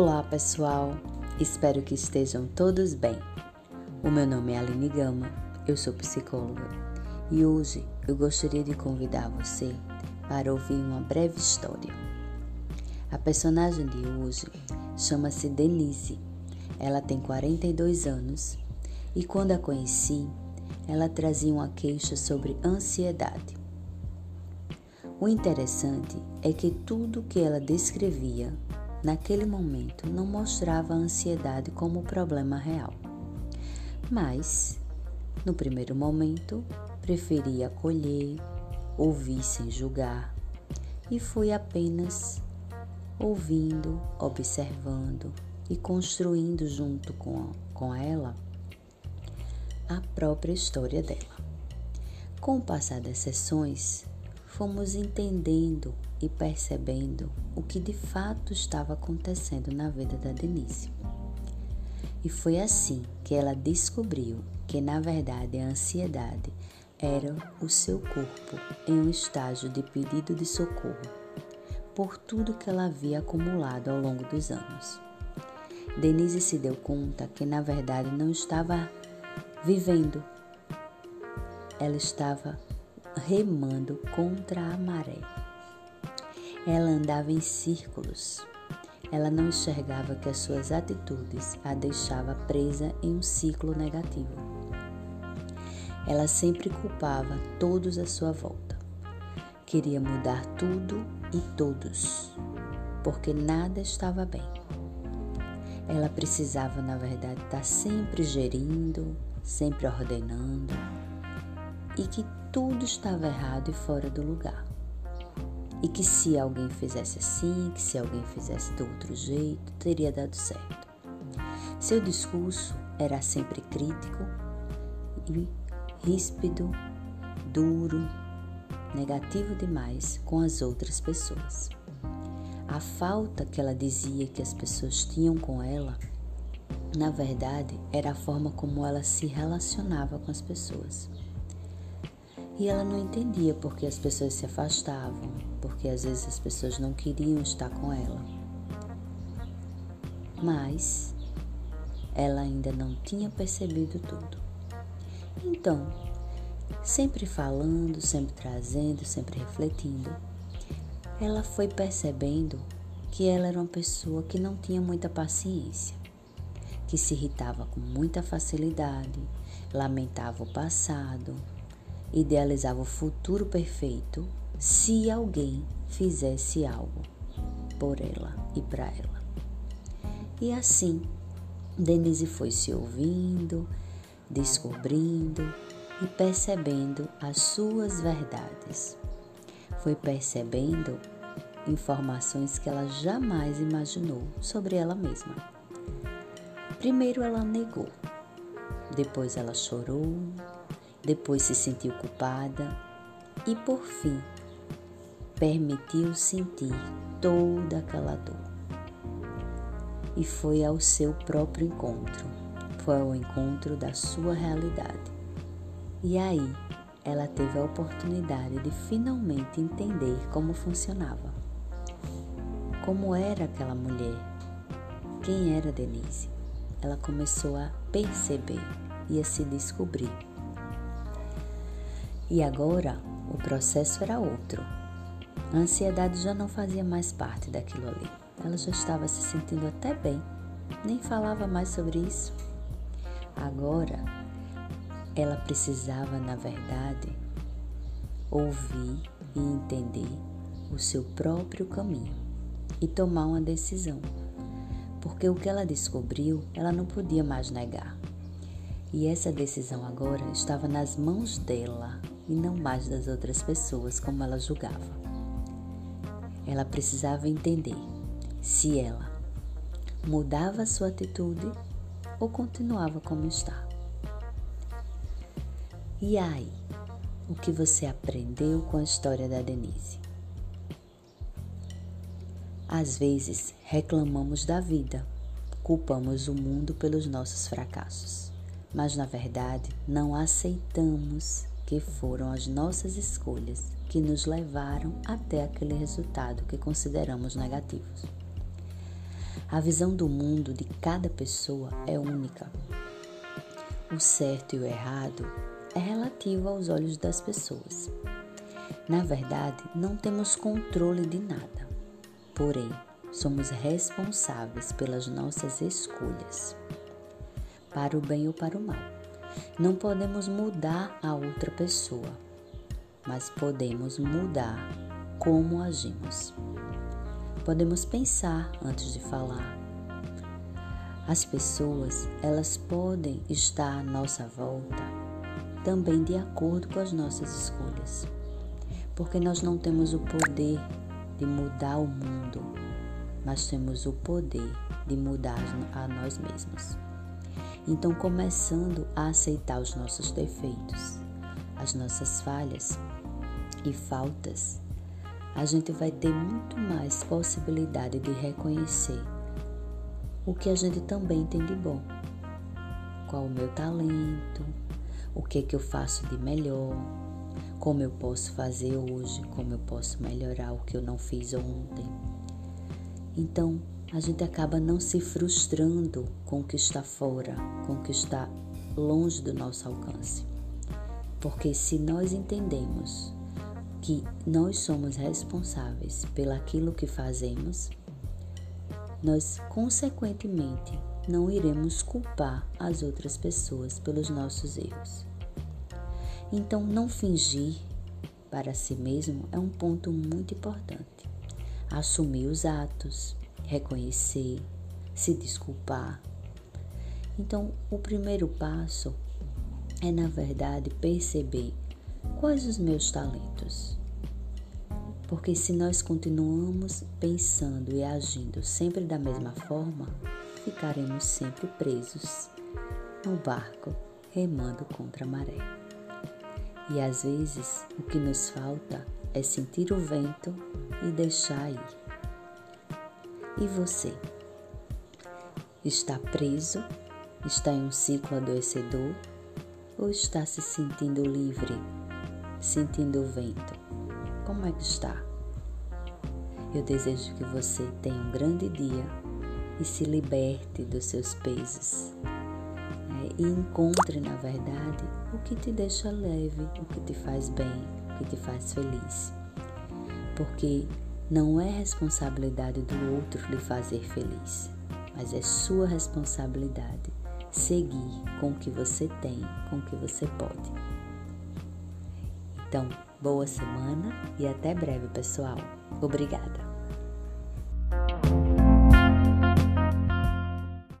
Olá pessoal, espero que estejam todos bem. O meu nome é Aline Gama, eu sou psicóloga e hoje eu gostaria de convidar você para ouvir uma breve história. A personagem de hoje chama-se Denise. Ela tem 42 anos e quando a conheci, ela trazia uma queixa sobre ansiedade. O interessante é que tudo que ela descrevia naquele momento não mostrava a ansiedade como problema real. Mas, no primeiro momento, preferi acolher, ouvir sem julgar e fui apenas ouvindo, observando e construindo junto com, com ela a própria história dela. Com o passar das sessões, fomos entendendo e percebendo o que de fato estava acontecendo na vida da Denise. E foi assim que ela descobriu que, na verdade, a ansiedade era o seu corpo em um estágio de pedido de socorro por tudo que ela havia acumulado ao longo dos anos. Denise se deu conta que, na verdade, não estava vivendo, ela estava remando contra a maré. Ela andava em círculos. Ela não enxergava que as suas atitudes a deixava presa em um ciclo negativo. Ela sempre culpava todos à sua volta. Queria mudar tudo e todos, porque nada estava bem. Ela precisava, na verdade, estar sempre gerindo, sempre ordenando, e que tudo estava errado e fora do lugar. E que se alguém fizesse assim, que se alguém fizesse de outro jeito, teria dado certo. Seu discurso era sempre crítico e ríspido, duro, negativo demais com as outras pessoas. A falta que ela dizia que as pessoas tinham com ela, na verdade, era a forma como ela se relacionava com as pessoas. E ela não entendia porque as pessoas se afastavam, porque às vezes as pessoas não queriam estar com ela. Mas ela ainda não tinha percebido tudo. Então, sempre falando, sempre trazendo, sempre refletindo, ela foi percebendo que ela era uma pessoa que não tinha muita paciência, que se irritava com muita facilidade, lamentava o passado, idealizava o futuro perfeito se alguém fizesse algo por ela e para ela. E assim, Denise foi se ouvindo, descobrindo e percebendo as suas verdades. Foi percebendo informações que ela jamais imaginou sobre ela mesma. Primeiro ela negou, depois ela chorou, depois se sentiu culpada e, por fim, permitiu sentir toda aquela dor. E foi ao seu próprio encontro, foi ao encontro da sua realidade. E aí ela teve a oportunidade de finalmente entender como funcionava. Como era aquela mulher? Quem era Denise? Ela começou a perceber e a se descobrir. E agora o processo era outro. A ansiedade já não fazia mais parte daquilo ali. Ela já estava se sentindo até bem, nem falava mais sobre isso. Agora ela precisava, na verdade, ouvir e entender o seu próprio caminho e tomar uma decisão. Porque o que ela descobriu, ela não podia mais negar. E essa decisão agora estava nas mãos dela e não mais das outras pessoas como ela julgava. Ela precisava entender se ela mudava sua atitude ou continuava como está. E aí, o que você aprendeu com a história da Denise? Às vezes reclamamos da vida, culpamos o mundo pelos nossos fracassos, mas na verdade não aceitamos que foram as nossas escolhas que nos levaram até aquele resultado que consideramos negativos. A visão do mundo de cada pessoa é única. O certo e o errado é relativo aos olhos das pessoas. Na verdade, não temos controle de nada, porém, somos responsáveis pelas nossas escolhas, para o bem ou para o mal. Não podemos mudar a outra pessoa, mas podemos mudar como agimos. Podemos pensar antes de falar. As pessoas, elas podem estar à nossa volta também de acordo com as nossas escolhas. Porque nós não temos o poder de mudar o mundo, mas temos o poder de mudar a nós mesmos. Então, começando a aceitar os nossos defeitos, as nossas falhas e faltas, a gente vai ter muito mais possibilidade de reconhecer o que a gente também tem de bom. Qual o meu talento, o que que eu faço de melhor, como eu posso fazer hoje, como eu posso melhorar o que eu não fiz ontem. Então, a gente acaba não se frustrando com o que está fora, com o que está longe do nosso alcance. Porque se nós entendemos que nós somos responsáveis pelaquilo que fazemos, nós consequentemente não iremos culpar as outras pessoas pelos nossos erros. Então, não fingir para si mesmo é um ponto muito importante. Assumir os atos, reconhecer, se desculpar. Então, o primeiro passo é, na verdade, perceber quais os meus talentos. Porque se nós continuamos pensando e agindo sempre da mesma forma, ficaremos sempre presos no barco remando contra a maré. E às vezes o que nos falta é sentir o vento e deixar ir. E você? Está preso? Está em um ciclo adoecedor? Ou está se sentindo livre, sentindo o vento? Como é que está? Eu desejo que você tenha um grande dia e se liberte dos seus pesos. Né? E encontre, na verdade, o que te deixa leve, o que te faz bem, o que te faz feliz. Porque não é responsabilidade do outro lhe fazer feliz, mas é sua responsabilidade seguir com o que você tem, com o que você pode. Então, boa semana e até breve, pessoal. Obrigada!